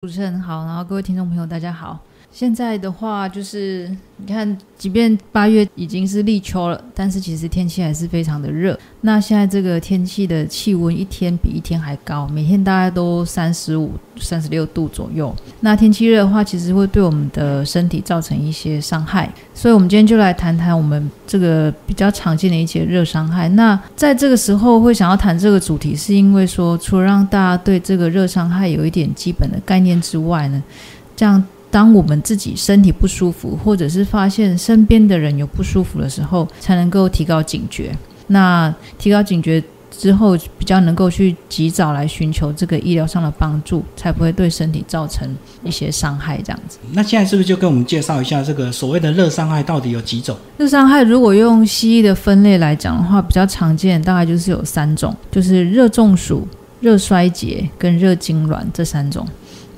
主持人好，然后各位听众朋友大家好。现在的话就是你看，即便八月已经是立秋了，但是其实天气还是非常的热。那现在这个天气的气温一天比一天还高，每天大概都三十五、三十六度左右。那天气热的话，其实会对我们的身体造成一些伤害。所以，我们今天就来谈谈我们这个比较常见的一些热伤害。那在这个时候会想要谈这个主题，是因为说，除了让大家对这个热伤害有一点基本的概念之外呢，这样。当我们自己身体不舒服，或者是发现身边的人有不舒服的时候，才能够提高警觉。那提高警觉之后，比较能够去及早来寻求这个医疗上的帮助，才不会对身体造成一些伤害。这样子。那现在是不是就跟我们介绍一下这个所谓的热伤害到底有几种？热伤害如果用西医的分类来讲的话，比较常见大概就是有三种，就是热中暑、热衰竭跟热痉挛这三种。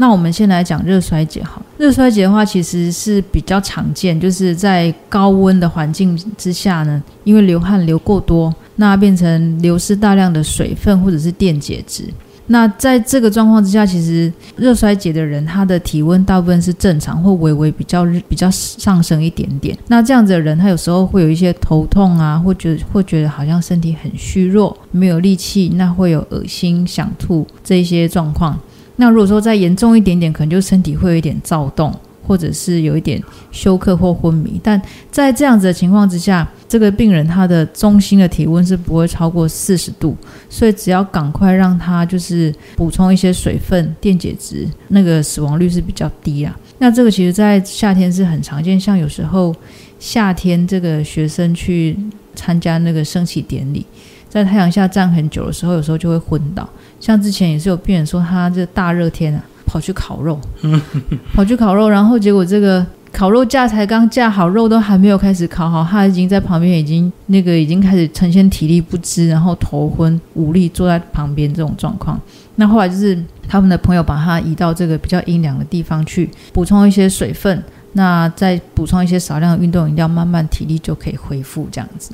那我们先来讲热衰竭好。热衰竭的话，其实是比较常见，就是在高温的环境之下呢，因为流汗流过多，那变成流失大量的水分或者是电解质。那在这个状况之下，其实热衰竭的人，他的体温大部分是正常或微微比较比较上升一点点。那这样子的人，他有时候会有一些头痛啊，或觉会觉得好像身体很虚弱，没有力气，那会有恶心、想吐这些状况。那如果说再严重一点点，可能就身体会有一点躁动，或者是有一点休克或昏迷。但在这样子的情况之下，这个病人他的中心的体温是不会超过四十度，所以只要赶快让他就是补充一些水分、电解质，那个死亡率是比较低啊。那这个其实在夏天是很常见，像有时候夏天这个学生去参加那个升旗典礼，在太阳下站很久的时候，有时候就会昏倒。像之前也是有病人说，他这大热天啊，跑去烤肉，跑去烤肉，然后结果这个烤肉架才刚架好，肉都还没有开始烤好，他已经在旁边已经那个已经开始呈现体力不支，然后头昏无力坐在旁边这种状况。那后来就是他们的朋友把他移到这个比较阴凉的地方去补充一些水分，那再补充一些少量的运动饮料，慢慢体力就可以恢复这样子。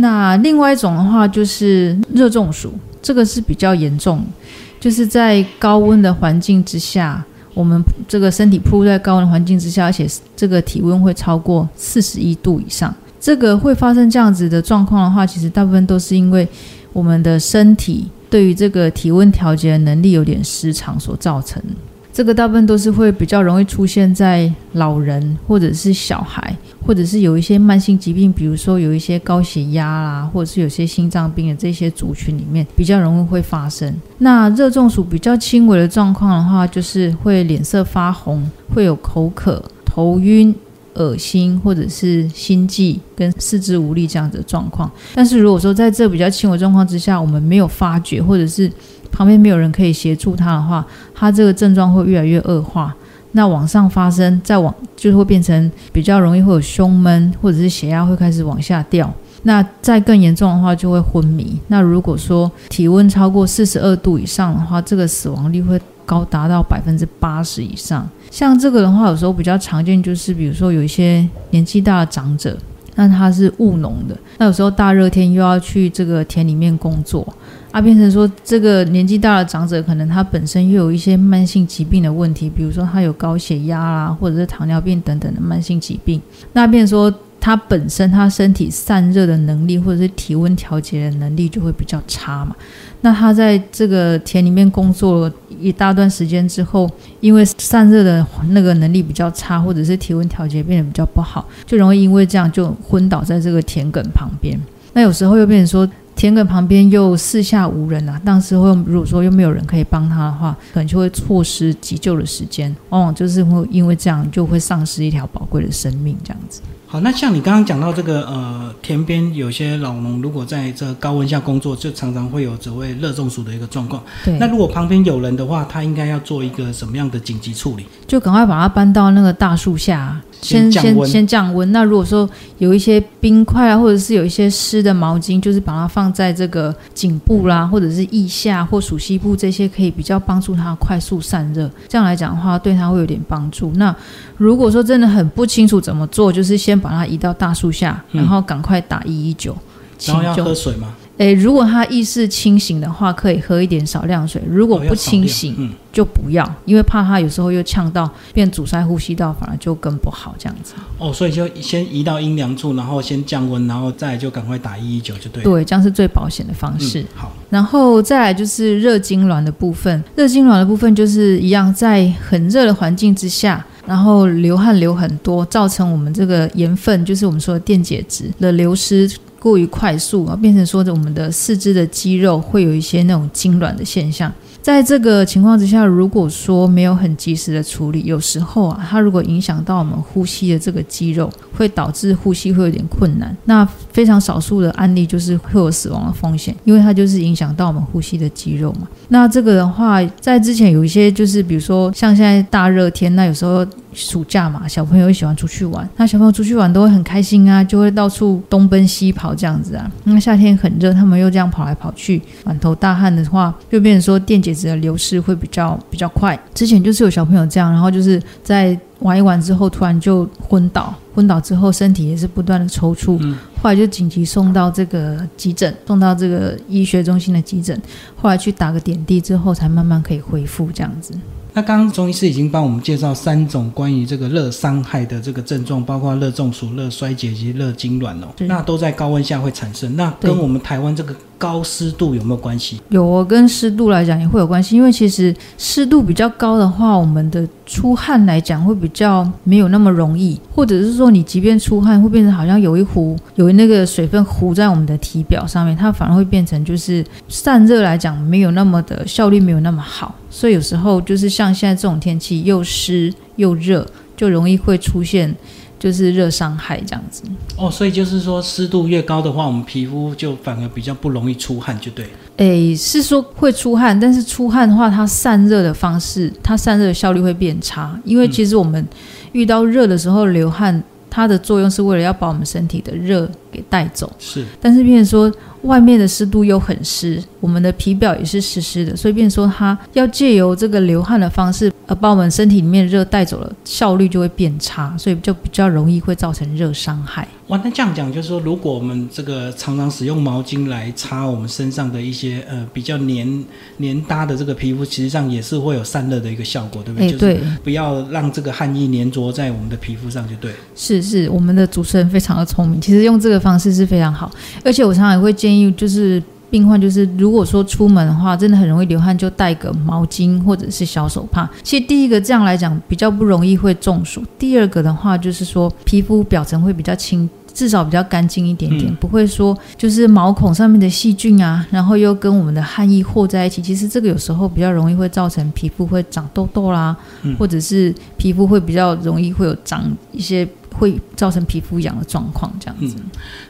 那另外一种的话就是热中暑。这个是比较严重，就是在高温的环境之下，我们这个身体铺在高温环境之下，而且这个体温会超过四十一度以上，这个会发生这样子的状况的话，其实大部分都是因为我们的身体对于这个体温调节能力有点失常所造成。这个大部分都是会比较容易出现在老人或者是小孩，或者是有一些慢性疾病，比如说有一些高血压啦，或者是有些心脏病的这些族群里面比较容易会发生。那热中暑比较轻微的状况的话，就是会脸色发红，会有口渴、头晕、恶心，或者是心悸跟四肢无力这样子的状况。但是如果说在这比较轻微状况之下，我们没有发觉，或者是旁边没有人可以协助他的话，他这个症状会越来越恶化。那往上发生，再往就会变成比较容易会有胸闷，或者是血压会开始往下掉。那再更严重的话，就会昏迷。那如果说体温超过四十二度以上的话，这个死亡率会高达到百分之八十以上。像这个的话，有时候比较常见就是，比如说有一些年纪大的长者，那他是务农的，那有时候大热天又要去这个田里面工作。啊，变成说这个年纪大的长者，可能他本身又有一些慢性疾病的问题，比如说他有高血压啦，或者是糖尿病等等的慢性疾病。那变说他本身他身体散热的能力，或者是体温调节的能力就会比较差嘛。那他在这个田里面工作一大段时间之后，因为散热的那个能力比较差，或者是体温调节变得比较不好，就容易因为这样就昏倒在这个田埂旁边。那有时候又变成说。田埂旁边又四下无人啊，当时会如果说又没有人可以帮他的话，可能就会错失急救的时间，往往就是会因为这样就会丧失一条宝贵的生命，这样子。好，那像你刚刚讲到这个，呃，田边有些老农如果在这高温下工作，就常常会有所谓热中暑的一个状况。对。那如果旁边有人的话，他应该要做一个什么样的紧急处理？就赶快把他搬到那个大树下。先先先降温。那如果说有一些冰块啊，或者是有一些湿的毛巾，就是把它放在这个颈部啦，或者是腋下或属膝部这些，可以比较帮助它快速散热。这样来讲的话，对它会有点帮助。那如果说真的很不清楚怎么做，就是先把它移到大树下，然后赶快打一一九。然后要喝水吗？诶，如果他意识清醒的话，可以喝一点少量水；如果不清醒，嗯，就不要，因为怕他有时候又呛到，变阻塞呼吸道，反而就更不好这样子。哦，所以就先移到阴凉处，然后先降温，然后再就赶快打一一九就对。对，这样是最保险的方式。好，然后再来就是热痉挛的部分，热痉挛的部分就是一样，在很热的环境之下。然后流汗流很多，造成我们这个盐分，就是我们说的电解质的流失过于快速啊，变成说着我们的四肢的肌肉会有一些那种痉挛的现象。在这个情况之下，如果说没有很及时的处理，有时候啊，它如果影响到我们呼吸的这个肌肉，会导致呼吸会有点困难。那非常少数的案例就是会有死亡的风险，因为它就是影响到我们呼吸的肌肉嘛。那这个的话，在之前有一些就是比如说像现在大热天，那有时候暑假嘛，小朋友喜欢出去玩，那小朋友出去玩都会很开心啊，就会到处东奔西跑这样子啊。那夏天很热，他们又这样跑来跑去，满头大汗的话，就变成说电解。质的流失会比较比较快。之前就是有小朋友这样，然后就是在玩一玩之后，突然就昏倒，昏倒之后身体也是不断的抽搐，后来就紧急送到这个急诊，送到这个医学中心的急诊，后来去打个点滴之后，才慢慢可以恢复这样子。那刚刚中医师已经帮我们介绍三种关于这个热伤害的这个症状，包括热中暑、热衰竭及热痉挛哦，那都在高温下会产生。那跟我们台湾这个。高湿度有没有关系？有哦，跟湿度来讲也会有关系。因为其实湿度比较高的话，我们的出汗来讲会比较没有那么容易，或者是说你即便出汗，会变成好像有一壶有那个水分糊在我们的体表上面，它反而会变成就是散热来讲没有那么的效率没有那么好。所以有时候就是像现在这种天气又湿又热，就容易会出现。就是热伤害这样子哦，所以就是说湿度越高的话，我们皮肤就反而比较不容易出汗，就对。诶，是说会出汗，但是出汗的话，它散热的方式，它散热的效率会变差，因为其实我们遇到热的时候流汗，它的作用是为了要把我们身体的热给带走。是，但是变成说外面的湿度又很湿，我们的皮表也是湿湿的，所以变说它要借由这个流汗的方式。呃把我们身体里面热带走了，效率就会变差，所以就比较容易会造成热伤害。哇，那这样讲就是说，如果我们这个常常使用毛巾来擦我们身上的一些呃比较黏黏搭的这个皮肤，其实上也是会有散热的一个效果，对不对？对，不要让这个汗液粘着在我们的皮肤上，就对。是是，我们的主持人非常的聪明，其实用这个方式是非常好，而且我常常也会建议就是。病患就是，如果说出门的话，真的很容易流汗，就带个毛巾或者是小手帕。其实第一个这样来讲比较不容易会中暑，第二个的话就是说皮肤表层会比较清，至少比较干净一点点，不会说就是毛孔上面的细菌啊，然后又跟我们的汗液和在一起。其实这个有时候比较容易会造成皮肤会长痘痘啦，或者是皮肤会比较容易会有长一些。会造成皮肤痒的状况，这样子。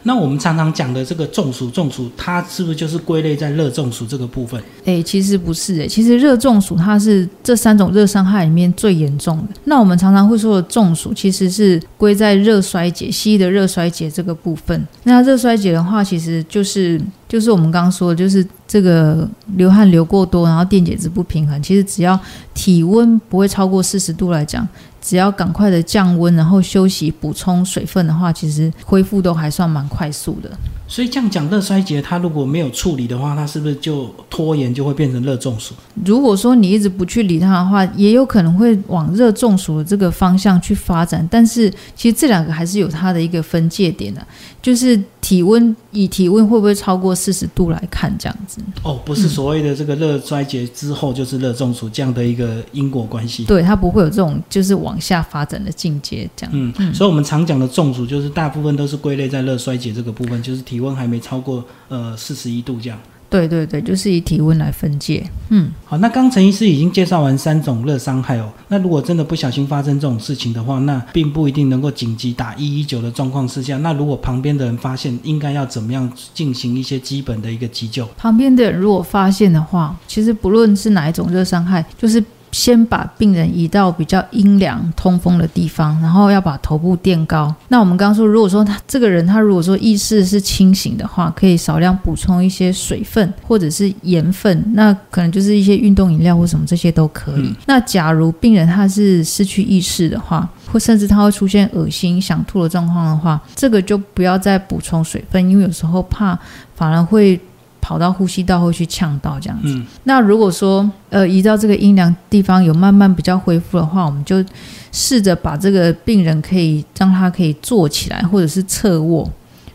那我们常常讲的这个中暑，中暑它是不是就是归类在热中暑这个部分？哎，其实不是，哎，其实热中暑它是这三种热伤害里面最严重的。那我们常常会说的中暑，其实是归在热衰竭，西医的热衰竭这个部分。那热衰竭的话，其实就是就是我们刚刚说的，就是这个流汗流过多，然后电解质不平衡。其实只要体温不会超过四十度来讲。只要赶快的降温，然后休息补充水分的话，其实恢复都还算蛮快速的。所以这样讲，热衰竭它如果没有处理的话，它是不是就拖延就会变成热中暑？如果说你一直不去理它的话，也有可能会往热中暑的这个方向去发展。但是其实这两个还是有它的一个分界点的，就是体温以体温会不会超过四十度来看这样子。哦，不是所谓的这个热衰竭之后就是热中暑这样的一个因果关系。对，它不会有这种就是往下发展的境界这样。嗯，嗯所以我们常讲的中暑，就是大部分都是归类在热衰竭这个部分，就是。体温还没超过呃四十一度这样，对对对，就是以体温来分界。嗯，好，那刚陈医师已经介绍完三种热伤害哦。那如果真的不小心发生这种事情的话，那并不一定能够紧急打一一九的状况之下，那如果旁边的人发现，应该要怎么样进行一些基本的一个急救？旁边的人如果发现的话，其实不论是哪一种热伤害，就是。先把病人移到比较阴凉、通风的地方，然后要把头部垫高。那我们刚刚说，如果说他这个人他如果说意识是清醒的话，可以少量补充一些水分或者是盐分，那可能就是一些运动饮料或什么这些都可以。那假如病人他是失去意识的话，或甚至他会出现恶心、想吐的状况的话，这个就不要再补充水分，因为有时候怕反而会。跑到呼吸道会去呛到这样子。嗯那如果说呃移到这个阴凉地方有慢慢比较恢复的话，我们就试着把这个病人可以让他可以坐起来，或者是侧卧，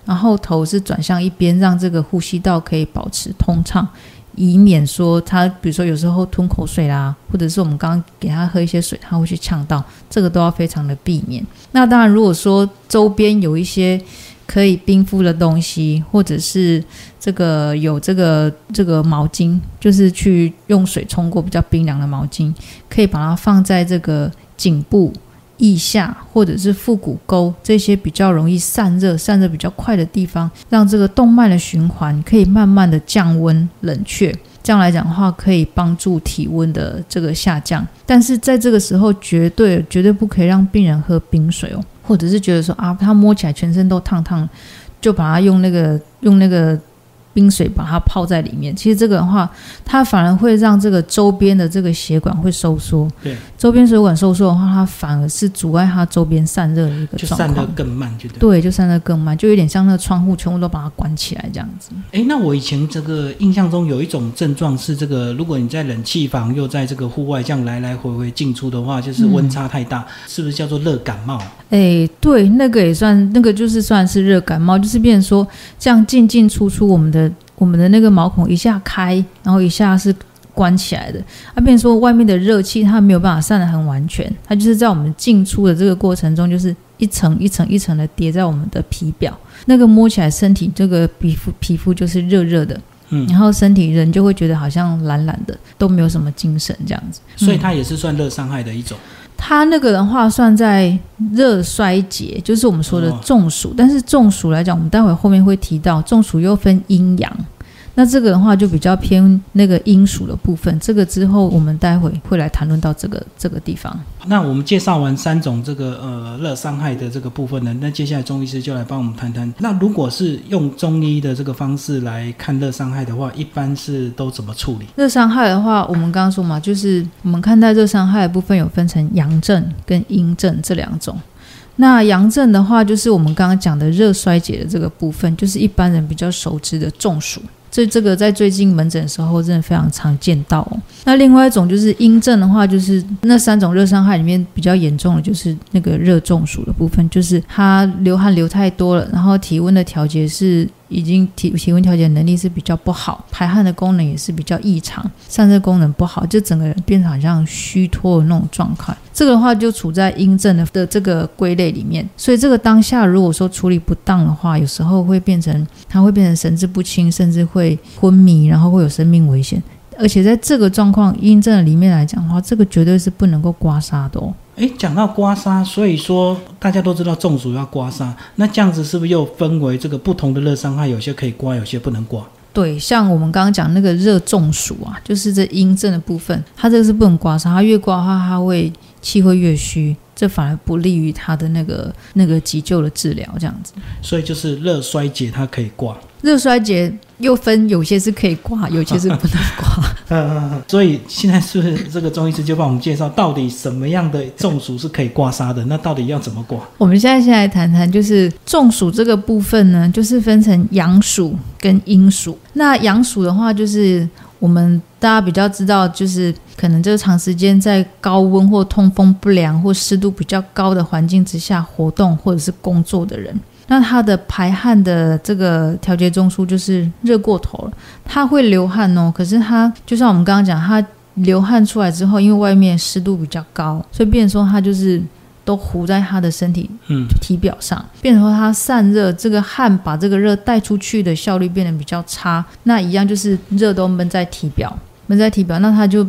然后头是转向一边，让这个呼吸道可以保持通畅。以免说他，比如说有时候吞口水啦，或者是我们刚刚给他喝一些水，他会去呛到，这个都要非常的避免。那当然，如果说周边有一些可以冰敷的东西，或者是这个有这个这个毛巾，就是去用水冲过比较冰凉的毛巾，可以把它放在这个颈部。腋下或者是腹股沟这些比较容易散热、散热比较快的地方，让这个动脉的循环可以慢慢的降温冷却。这样来讲的话，可以帮助体温的这个下降。但是在这个时候，绝对绝对不可以让病人喝冰水哦，或者是觉得说啊，他摸起来全身都烫烫，就把它用那个用那个。冰水把它泡在里面，其实这个的话，它反而会让这个周边的这个血管会收缩。对，周边血管收缩的话，它反而是阻碍它周边散热的一个就状况。散热更慢，就对。对，就散热更慢，就有点像那个窗户全部都把它关起来这样子。哎，那我以前这个印象中有一种症状是这个，如果你在冷气房又在这个户外这样来来回回进出的话，就是温差太大，是不是叫做热感冒？哎，对，那个也算，那个就是算是热感冒，就是变成说这样进进出出，我们的我们的那个毛孔一下开，然后一下是关起来的，啊，变成说外面的热气它没有办法散得很完全，它就是在我们进出的这个过程中，就是一层一层一层的叠在我们的皮表，那个摸起来身体这个皮肤皮肤就是热热的，嗯，然后身体人就会觉得好像懒懒的，都没有什么精神这样子。所以它也是算热伤害的一种。它那个的话算在热衰竭，就是我们说的哦中暑。但是中暑来讲，我们待会后面会提到，中暑又分阴阳。那这个的话就比较偏那个阴属的部分，这个之后我们待会会来谈论到这个这个地方。那我们介绍完三种这个呃热伤害的这个部分呢，那接下来中医师就来帮我们谈谈。那如果是用中医的这个方式来看热伤害的话，一般是都怎么处理？热伤害的话，我们刚刚说嘛，就是我们看待热伤害的部分有分成阳症跟阴症这两种。那阳症的话，就是我们刚刚讲的热衰竭的这个部分，就是一般人比较熟知的中暑。所以这个在最近门诊的时候，真的非常常见到。那另外一种就是阴症的话，就是那三种热伤害里面比较严重的，就是那个热中暑的部分，就是它流汗流太多了，然后体温的调节是已经体体温调节能力是比较不好，排汗的功能也是比较异常，散热功能不好，就整个人变成好像虚脱的那种状况。这个的话就处在阴症的的这个归类里面，所以这个当下如果说处理不当的话，有时候会变成他会变成神志不清，甚至会昏迷，然后会有生命危险。而且在这个状况阴症里面来讲的话，这个绝对是不能够刮痧的哦。诶，讲到刮痧，所以说大家都知道中暑要刮痧，那这样子是不是又分为这个不同的热伤害？有些可以刮，有些不能刮。对，像我们刚刚讲那个热中暑啊，就是这阴症的部分，它这个是不能刮痧，它越刮的话，它会气会越虚，这反而不利于它的那个那个急救的治疗，这样子。所以就是热衰竭它可以刮。热衰竭又分有些是可以挂，有些是不能挂。嗯嗯嗯。所以现在是不是这个中医师就帮我们介绍，到底什么样的中暑是可以刮痧的？那到底要怎么刮？我们现在先来谈谈，就是中暑这个部分呢，就是分成阳暑跟阴暑。那阳暑的话，就是我们大家比较知道，就是可能就是长时间在高温或通风不良或湿度比较高的环境之下活动或者是工作的人。那他的排汗的这个调节中枢就是热过头了，他会流汗哦。可是他就像我们刚刚讲，他流汗出来之后，因为外面湿度比较高，所以变成说他就是都糊在他的身体嗯，体表上，变成说它散热，这个汗把这个热带出去的效率变得比较差。那一样就是热都闷在体表，闷在体表，那它就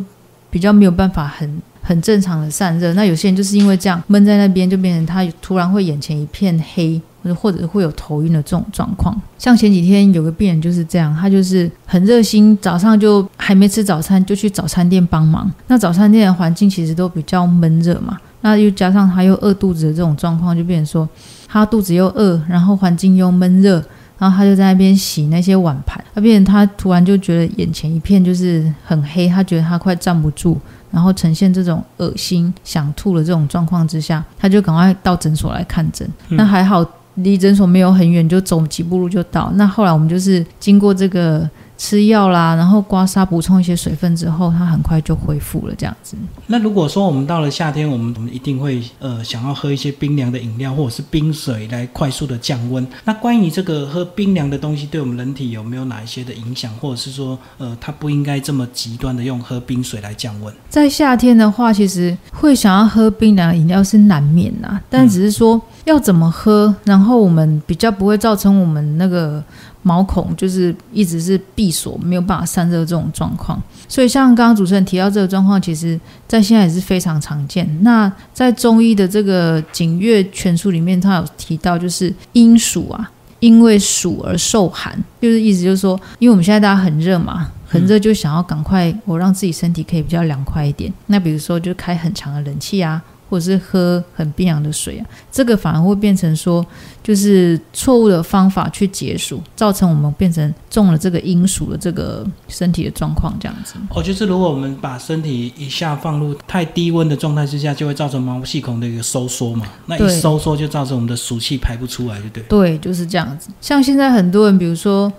比较没有办法很很正常的散热。那有些人就是因为这样闷在那边，就变成他突然会眼前一片黑，或者会有头晕的这种状况。像前几天有个病人就是这样，他就是很热心，早上就还没吃早餐就去早餐店帮忙。那早餐店的环境其实都比较闷热嘛，那又加上他又饿肚子的这种状况，就变成说他肚子又饿，然后环境又闷热，然后他就在那边洗那些碗盘，他变成他突然就觉得眼前一片就是很黑，他觉得他快站不住，然后呈现这种恶心、想吐的这种状况之下，他就赶快到诊所来看诊。嗯那还好离诊所没有很远，就走几步路就到。那后来我们就是经过这个吃药啦，然后刮痧补充一些水分之后，它很快就恢复了这样子。那如果说我们到了夏天，我们我们一定会呃想要喝一些冰凉的饮料或者是冰水来快速的降温。那关于这个喝冰凉的东西对我们人体有没有哪一些的影响，或者是说呃它不应该这么极端的用喝冰水来降温？在夏天的话，其实会想要喝冰凉饮料是难免呐，但只是说要怎么喝，然后我们比较不会造成我们那个。毛孔就是一直是闭锁，没有办法散热这种状况。所以像刚刚主持人提到这个状况，其实在现在也是非常常见。那在中医的这个《景岳全书》里面，他有提到，就是阴暑啊，因为暑而受寒，就是意思就是说，因为我们现在大家很热嘛，很热就想要赶快我让自己身体可以比较凉快一点。那比如说就开很长的冷气啊。或者是喝很冰凉的水啊，这个反而会变成说，就是错误的方法去解暑，造成我们变成中了这个阴暑的这个身体的状况，这样子。哦，就是如果我们把身体一下放入太低温的状态之下，就会造成毛细孔的一个收缩嘛。那一收缩就造成我们的暑气排不出来，就对。对，就是这样子。像现在很多人，比如说。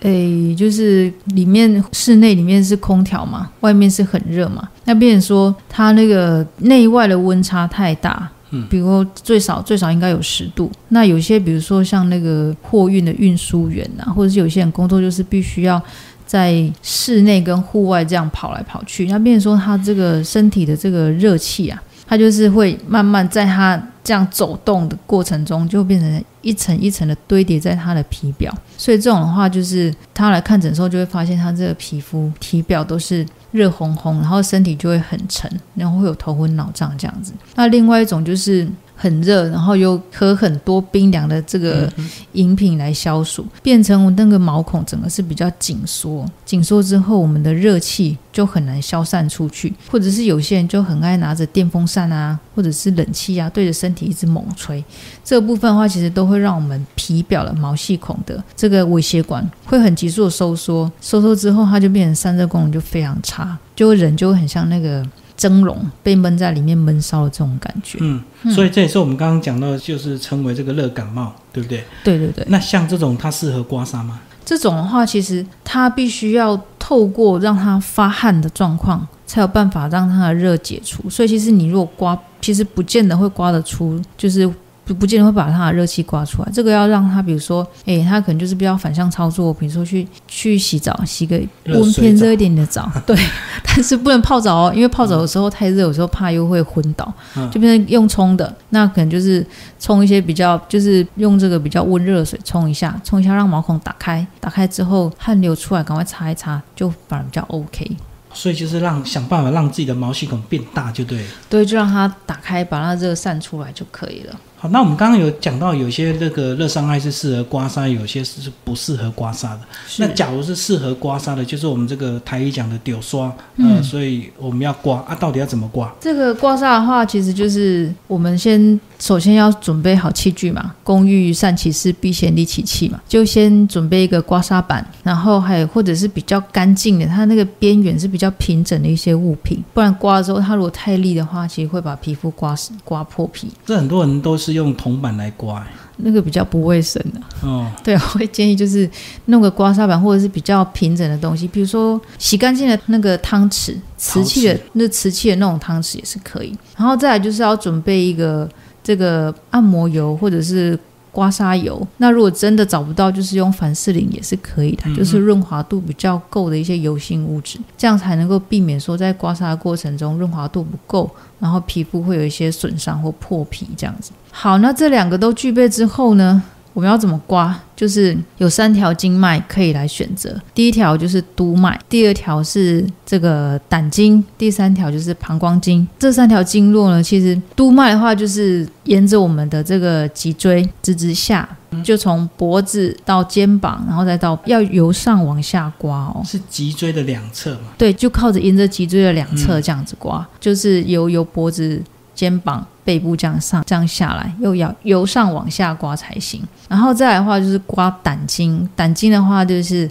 诶，就是里面室内里面是空调嘛，外面是很热嘛。那变成说它那个内外的温差太大，嗯，比如最少最少应该有十度。那有些比如说像那个货运的运输员啊，或者是有些人工作就是必须要在室内跟户外这样跑来跑去，那变成说他这个身体的这个热气啊，它就是会慢慢在它这样走动的过程中，就变成一层一层的堆叠在它的皮表。所以这种的话，就是他来看诊的时候，就会发现他这个皮肤体表都是热烘烘，然后身体就会很沉，然后会有头昏脑胀这样子。那另外一种就是。很热，然后又喝很多冰凉的这个饮品来消暑，变成那个毛孔整个是比较紧缩，紧缩之后，我们的热气就很难消散出去，或者是有些人就很爱拿着电风扇啊，或者是冷气啊，对着身体一直猛吹，这个部分的话，其实都会让我们皮表的毛细孔的这个微血管会很急速的收缩，收缩之后，它就变成散热功能就非常差，就人就会很像那个。蒸笼被闷在里面闷烧的这种感觉，嗯，所以这也是我们刚刚讲到，就是称为这个热感冒，对不对？对对对。那像这种它适合刮痧吗？这种的话，其实它必须要透过让它发汗的状况，才有办法让它的热解除。所以其实你如果刮，其实不见得会刮得出，就是。不不见得会把它的热气刮出来，这个要让它，比如说，诶，它可能就是比较反向操作，比如说去去洗澡，洗个温偏热一点的澡，对，但是不能泡澡哦，因为泡澡的时候太热，有时候怕又会昏倒，就变成用冲的，那可能就是冲一些比较，就是用这个比较温热的水冲一下，冲一下让毛孔打开，打开之后汗流出来，赶快擦一擦，就反而比较 OK。所以就是让想办法让自己的毛细孔变大就对，对，就让它打开，把它热散出来就可以了。好，那我们刚刚有讲到，有些那个热伤害是适合刮痧，有些是不适合刮痧的。那假如是适合刮痧的，就是我们这个台语讲的丢刷，嗯，所以我们要刮啊，到底要怎么刮？这个刮痧的话，其实就是我们先首先要准备好器具嘛，工欲善其事，必先利其器嘛，就先准备一个刮痧板，然后还有或者是比较干净的，它那个边缘是比较平整的一些物品，不然刮了之后，它如果太利的话，其实会把皮肤刮死刮破皮。这很多人都是。是用铜板来刮，那个比较不卫生的。哦，对，我会建议就是弄个刮痧板，或者是比较平整的东西，比如说洗干净的那个汤匙，瓷器的那瓷器的那种汤匙也是可以。然后再来就是要准备一个这个按摩油或者是刮痧油。那如果真的找不到，就是用凡士林也是可以的，就是润滑度比较够的一些油性物质，这样才能够避免说在刮痧的过程中润滑度不够。然后皮肤会有一些损伤或破皮这样子。好，那这两个都具备之后呢，我们要怎么刮？就是有三条经脉可以来选择。第一条就是督脉，第二条是这个胆经，第三条就是膀胱经。这三条经络呢，其实督脉的话，就是沿着我们的这个脊椎直直下，就从脖子到肩膀，然后再到要由上往下刮哦。是脊椎的两侧吗？对，就靠着沿着脊椎的两侧这样子刮，就是由由脖子。肩膀、背部这样上、这样下来，又要由上往下刮才行。然后再来的话，就是刮胆经。胆经的话，就是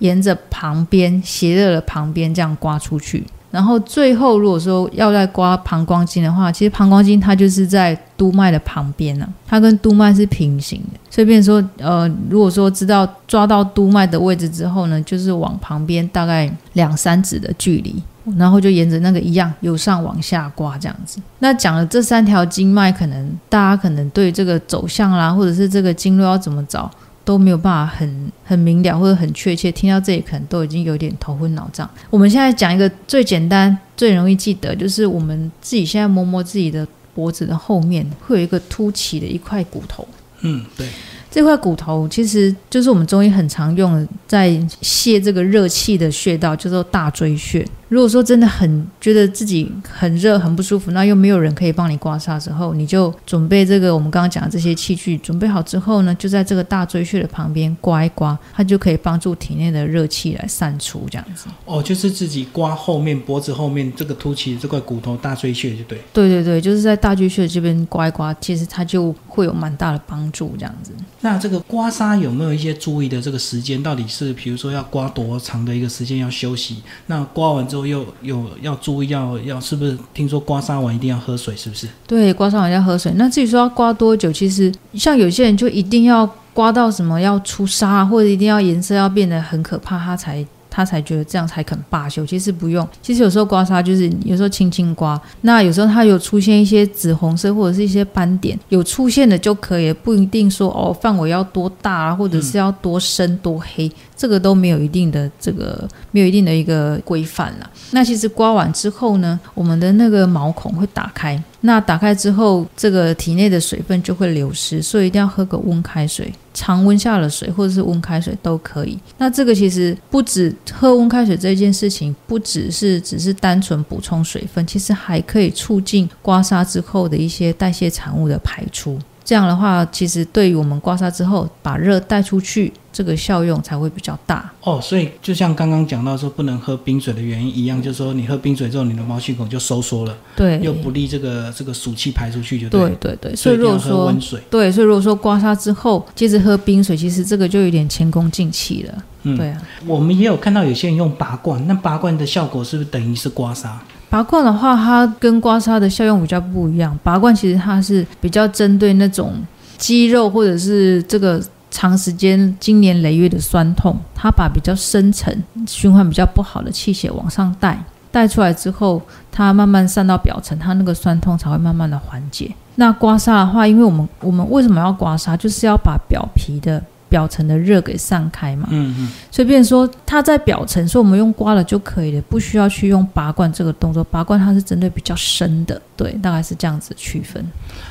沿着旁边斜着的旁边这样刮出去，然后最后如果说要再刮膀胱经的话，其实膀胱经它就是在督脉的旁边呢、它跟督脉是平行的。所以变说，呃，如果说知道抓到督脉的位置之后呢，就是往旁边大概两三指的距离。然后就沿着那个一样由上往下刮这样子。那讲了这三条经脉，可能大家可能对这个走向啦，或者是这个经络要怎么找，都没有办法很很明了或者很确切。听到这里，可能都已经有点头昏脑胀。我们现在讲一个最简单、最容易记得，就是我们自己现在摸摸自己的脖子的后面，会有一个凸起的一块骨头。嗯，对，这块骨头其实就是我们中医很常用的，在泄这个热气的穴道，叫做大椎穴。如果说真的很觉得自己很热、很不舒服，那又没有人可以帮你刮痧之后，你就准备这个我们刚刚讲的这些器具，准备好之后呢，就在这个大椎穴的旁边刮一刮，它就可以帮助体内的热气来散出，这样子。哦，就是自己刮后面脖子后面这个凸起的这块骨头大椎穴，就对。对对对，就是在大椎穴这边刮一刮，其实它就会有蛮大的帮助，这样子。那这个刮痧有没有一些注意的这个时间？到底是比如说要刮多长的一个时间要休息？那刮完之后有有要注意要要是不是？听说刮痧完一定要喝水，是不是？对，刮痧完要喝水。那至于说要刮多久，其实像有些人就一定要刮到什么要出痧，或者一定要颜色要变得很可怕，他才他才觉得这样才肯罢休。其实不用，其实有时候刮痧就是有时候轻轻刮，那有时候它有出现一些紫红色或者是一些斑点，有出现的就可以，不一定说哦范围要多大啊，或者是要多深多黑。这个都没有一定的这个没有一定的一个规范啦。那其实刮完之后呢，我们的那个毛孔会打开，那打开之后，这个体内的水分就会流失，所以一定要喝个温开水，常温下的水或者是温开水都可以。那这个其实不止喝温开水这件事情，不只是只是单纯补充水分，其实还可以促进刮痧之后的一些代谢产物的排出。这样的话，其实对于我们刮痧之后把热带出去，这个效用才会比较大。哦，所以就像刚刚讲到说不能喝冰水的原因一样，就是说你喝冰水之后，你的毛细孔就收缩了，对，又不利这个这个暑气排出去，就对对对。所以如果说温水，对，所以如果说刮痧之后接着喝冰水，其实这个就有点前功尽弃了。嗯，对啊，我们也有看到有些人用拔罐，那拔罐的效果是不是等于是刮痧？拔罐的话，它跟刮痧的效用比较不一样。拔罐其实它是比较针对那种肌肉或者是这个长时间经年累月的酸痛，它把比较深层、循环比较不好的气血往上带，带出来之后，它慢慢散到表层，它那个酸痛才会慢慢的缓解。那刮痧的话，因为我们我们为什么要刮痧，就是要把表皮的表层的热给散开嘛。嗯嗯，所以变成说它在表层，所以我们用刮了就可以了，不需要去用拔罐这个动作。拔罐它是针对比较深的，对，大概是这样子区分。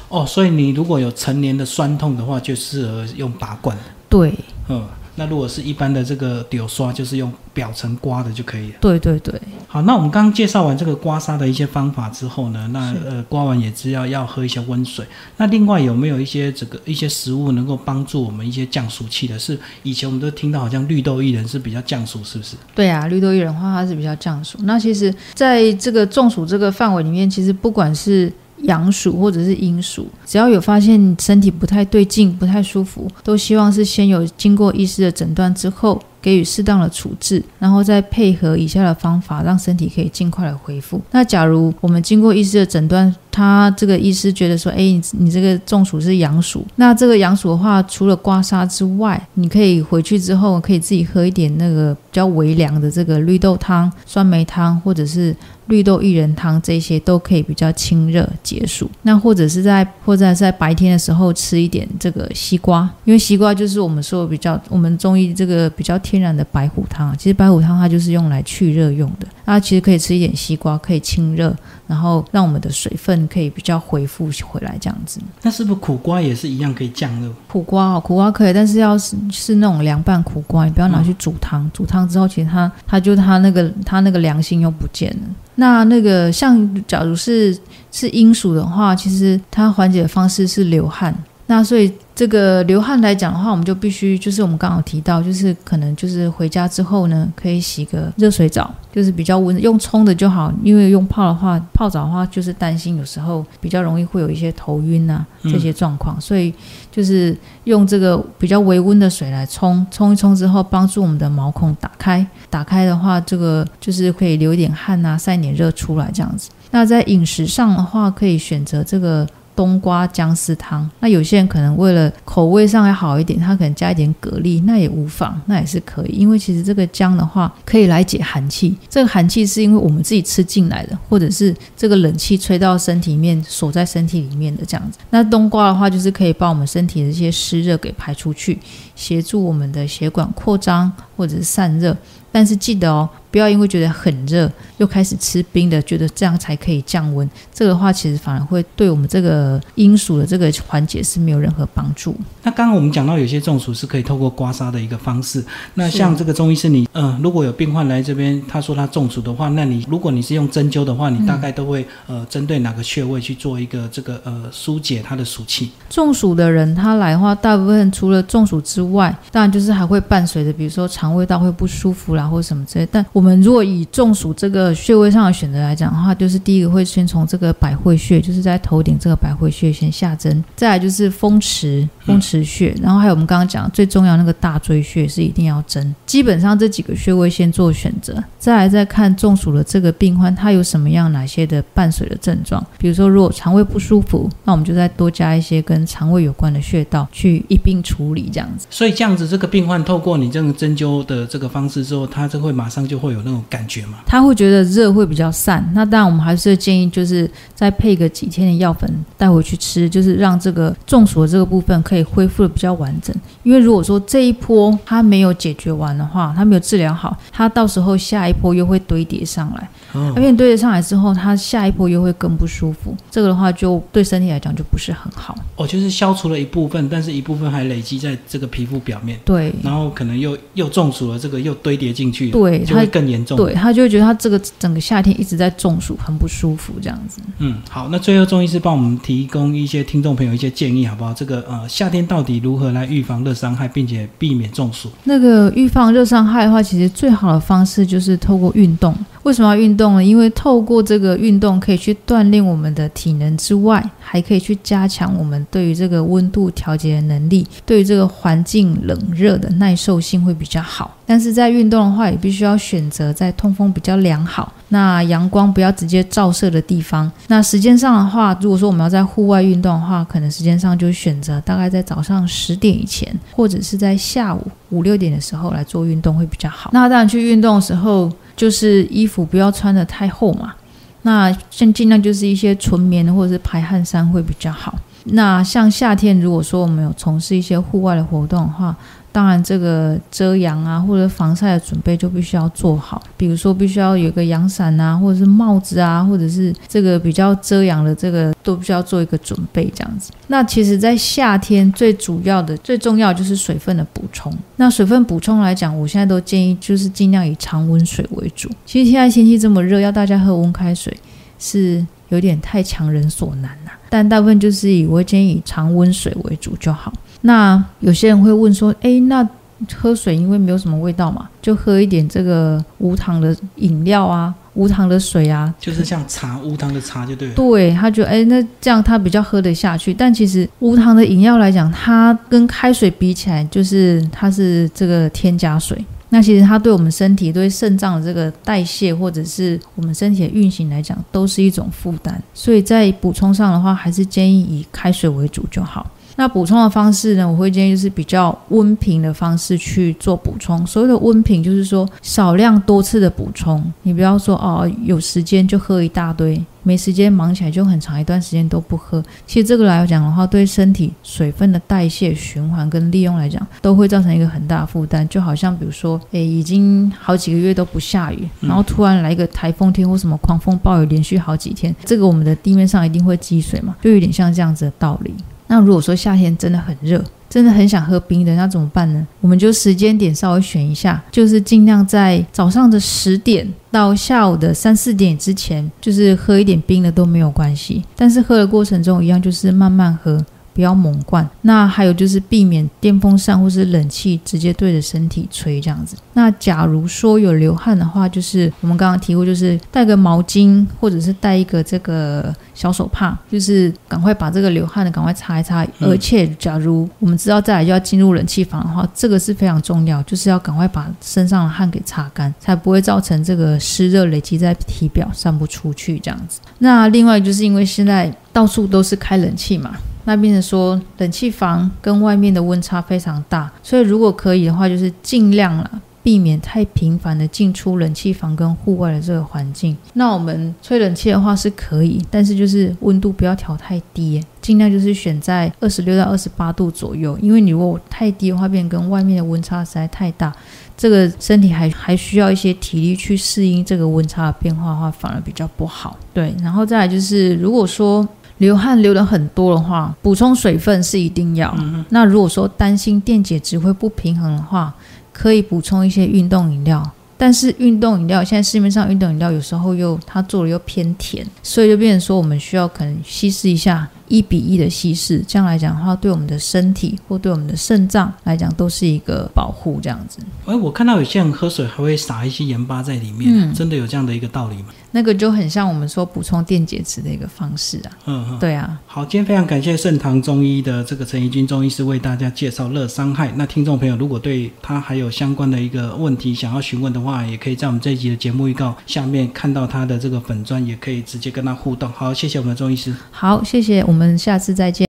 哦，所以你如果有成年的酸痛的话，就适合用拔罐。对，嗯，那如果是一般的这个柳刷，就是用表层刮的就可以了。对对对，好，那我们刚刚介绍完这个刮痧的一些方法之后呢，那呃刮完也知道要喝一些温水。那另外有没有一些这个一些食物能够帮助我们一些降暑气的？是以前我们都听到好像绿豆薏仁是比较降暑，是不是？对啊，绿豆薏仁的话，它是比较降暑。那其实在这个中暑这个范围里面，其实不管是阳暑或者是阴暑，只要有发现身体不太对劲、不太舒服，都希望是先有经过医师的诊断之后，给予适当的处置，然后再配合以下的方法，让身体可以尽快的恢复。那假如我们经过医师的诊断，他这个医师觉得说，哎，你你这个中暑是阳暑，那这个阳暑的话，除了刮痧之外，你可以回去之后可以自己喝一点那个比较微凉的这个绿豆汤、酸梅汤，或者是绿豆薏仁汤，这些都可以比较清热解暑。那或者是在或者是在白天的时候吃一点这个西瓜，因为西瓜就是我们说比较我们中医这个比较天然的白虎汤啊。其实白虎汤它就是用来去热用的，那其实可以吃一点西瓜，可以清热，然后让我们的水分可以比较恢复回来，这样子。那是不是苦瓜也是一样可以降热？苦瓜哦，苦瓜可以，但是要是是那种凉拌苦瓜，你不要拿去煮汤。煮汤之后，其实它它就它那个它那个凉性又不见了。那那个像假如是是阴暑的话，其实它缓解的方式是流汗。那所以这个流汗来讲的话，我们就必须就是我们刚好提到，就是可能就是回家之后呢，可以洗个热水澡，就是比较温，用冲的就好，因为用泡的话，泡澡的话就是担心有时候比较容易会有一些头晕啊这些状况，所以就是用这个比较微温的水来冲，冲一冲之后，帮助我们的毛孔打开，打开的话，这个就是可以流一点汗啊，散一点热出来这样子。那在饮食上的话，可以选择这个。冬瓜姜丝汤，那有些人可能为了口味上还好一点，他可能加一点蛤蜊，那也无妨，那也是可以。因为其实这个姜的话，可以来解寒气。这个寒气是因为我们自己吃进来的，或者是这个冷气吹到身体里面锁在身体里面的这样子。那冬瓜的话，就是可以把我们身体的这些湿热给排出去，协助我们的血管扩张或者是散热。但是记得哦。不要因为觉得很热又开始吃冰的，觉得这样才可以降温。这个的话其实反而会对我们这个阴暑的这个环节是没有任何帮助。那刚刚我们讲到有些中暑是可以透过刮痧的一个方式。那像这个中医师，你嗯，如果有病患来这边，他说他中暑的话，那你如果你是用针灸的话，你大概都会呃针对哪个穴位去做一个这个呃疏解他的暑气？中暑的人他来的话，大部分除了中暑之外，当然就是还会伴随着，比如说肠胃道会不舒服啦，或者什么之类。但我我我们如果以中暑这个穴位上的选择来讲的话，就是第一个会先从这个百会穴，就是在头顶这个百会穴先下针，再来就是风池、风池穴，然后还有我们刚刚讲最重要那个大椎穴是一定要针。基本上这几个穴位先做选择，再来再看中暑的这个病患他有什么样哪些的伴随的症状，比如说如果肠胃不舒服，那我们就再多加一些跟肠胃有关的穴道去一并处理这样子。所以这样子，这个病患透过你这个针灸的这个方式之后，他就会马上就会。有那种感觉嘛？他会觉得热会比较散，那当然我们还是建议就是再配个几天的药粉带回去吃，就是让这个中暑的这个部分可以恢复的比较完整。因为如果说这一波它没有解决完的话，它没有治疗好，它到时候下一波又会堆叠上来。而且堆叠上来之后，它下一波又会更不舒服。这个的话，就对身体来讲就不是很好。哦，就是消除了一部分，但是一部分还累积在这个皮肤表面。对，然后可能又又中暑了，这个又堆叠进去，对，就会更严重。对他就会觉得他这个整个夏天一直在中暑，很不舒服这样子。嗯，好，那最后中医师帮我们提供一些听众朋友一些建议，好不好？这个呃，夏夏天到底如何来预防热伤害，并且避免中暑？那个预防热伤害的话，其实最好的方式就是透过运动。为什么要运动呢？因为透过这个运动可以去锻炼我们的体能之外，还可以去加强我们对于这个温度调节的能力，对于这个环境冷热的耐受性会比较好。但是在运动的话，也必须要选择在通风比较良好、那阳光不要直接照射的地方。那时间上的话，如果说我们要在户外运动的话，可能时间上就选择大概在早上十点以前，或者是在下午五六点的时候来做运动会比较好。那当然去运动的时候。就是衣服不要穿的太厚嘛，那先尽量就是一些纯棉的或者是排汗衫会比较好。那像夏天，如果说我们有从事一些户外的活动的话，当然，这个遮阳啊，或者防晒的准备就必须要做好。比如说，必须要有个阳伞啊，或者是帽子啊，或者是这个比较遮阳的，这个都必须要做一个准备，这样子。那其实，在夏天最主要的、最重要就是水分的补充。那水分补充来讲，我现在都建议就是尽量以常温水为主。其实现在天气这么热，要大家喝温开水是有点太强人所难了。但大部分就是以我建议以常温水为主就好。那有些人会问说：“诶，那喝水因为没有什么味道嘛，就喝一点这个无糖的饮料啊，无糖的水啊，就是像茶无糖的茶就对了。”对，他觉得诶，那这样他比较喝得下去。但其实无糖的饮料来讲，它跟开水比起来，就是它是这个添加水。那其实它对我们身体、对肾脏的这个代谢，或者是我们身体的运行来讲，都是一种负担。所以在补充上的话，还是建议以开水为主就好。那补充的方式呢？我会建议就是比较温平的方式去做补充。所谓的温平，就是说少量多次的补充。你不要说哦，有时间就喝一大堆，没时间忙起来就很长一段时间都不喝。其实这个来讲的话，对身体水分的代谢、循环跟利用来讲，都会造成一个很大的负担。就好像比如说，诶，已经好几个月都不下雨，然后突然来一个台风天或什么狂风暴雨，连续好几天，这个我们的地面上一定会积水嘛，就有点像这样子的道理。那如果说夏天真的很热，真的很想喝冰的，那怎么办呢？我们就时间点稍微选一下，就是尽量在早上的十点到下午的三四点之前，就是喝一点冰的都没有关系。但是喝的过程中一样，就是慢慢喝，不要猛灌。那还有就是避免电风扇或是冷气直接对着身体吹这样子。那假如说有流汗的话，就是我们刚刚提过，就是带个毛巾或者是带一个这个小手帕，就是赶快把这个流汗的赶快擦一擦。而且，假如我们知道再来就要进入冷气房的话，这个是非常重要，就是要赶快把身上的汗给擦干，才不会造成这个湿热累积在体表散不出去这样子。那另外就是因为现在到处都是开冷气嘛，那变成说冷气房跟外面的温差非常大，所以如果可以的话，就是尽量了。避免太频繁的进出冷气房跟户外的这个环境。那我们吹冷气的话是可以，但是就是温度不要调太低，尽量就是选在二十六到二十八度左右。因为你如果太低的话，变跟外面的温差实在太大，这个身体还还需要一些体力去适应这个温差的变化的话，反而比较不好。对，然后再来就是，如果说流汗流的很多的话，补充水分是一定要。那如果说担心电解质会不平衡的话，可以补充一些运动饮料，但是运动饮料现在市面上运动饮料有时候又它做的又偏甜，所以就变成说我们需要可能稀释一下。一比一的稀释，这样来讲的话，对我们的身体或对我们的肾脏来讲，都是一个保护。这样子。哎，我看到有些人喝水还会撒一些盐巴在里面，真的有这样的一个道理吗？那个就很像我们说补充电解质的一个方式啊。嗯嗯，对啊。好，今天非常感谢盛唐中医的这个陈怡君中医师为大家介绍热伤害。那听众朋友如果对他还有相关的一个问题想要询问的话，也可以在我们这一集的节目预告下面看到他的这个粉砖，也可以直接跟他互动。好，谢谢我们的中医师。好，谢谢。我们下次再见。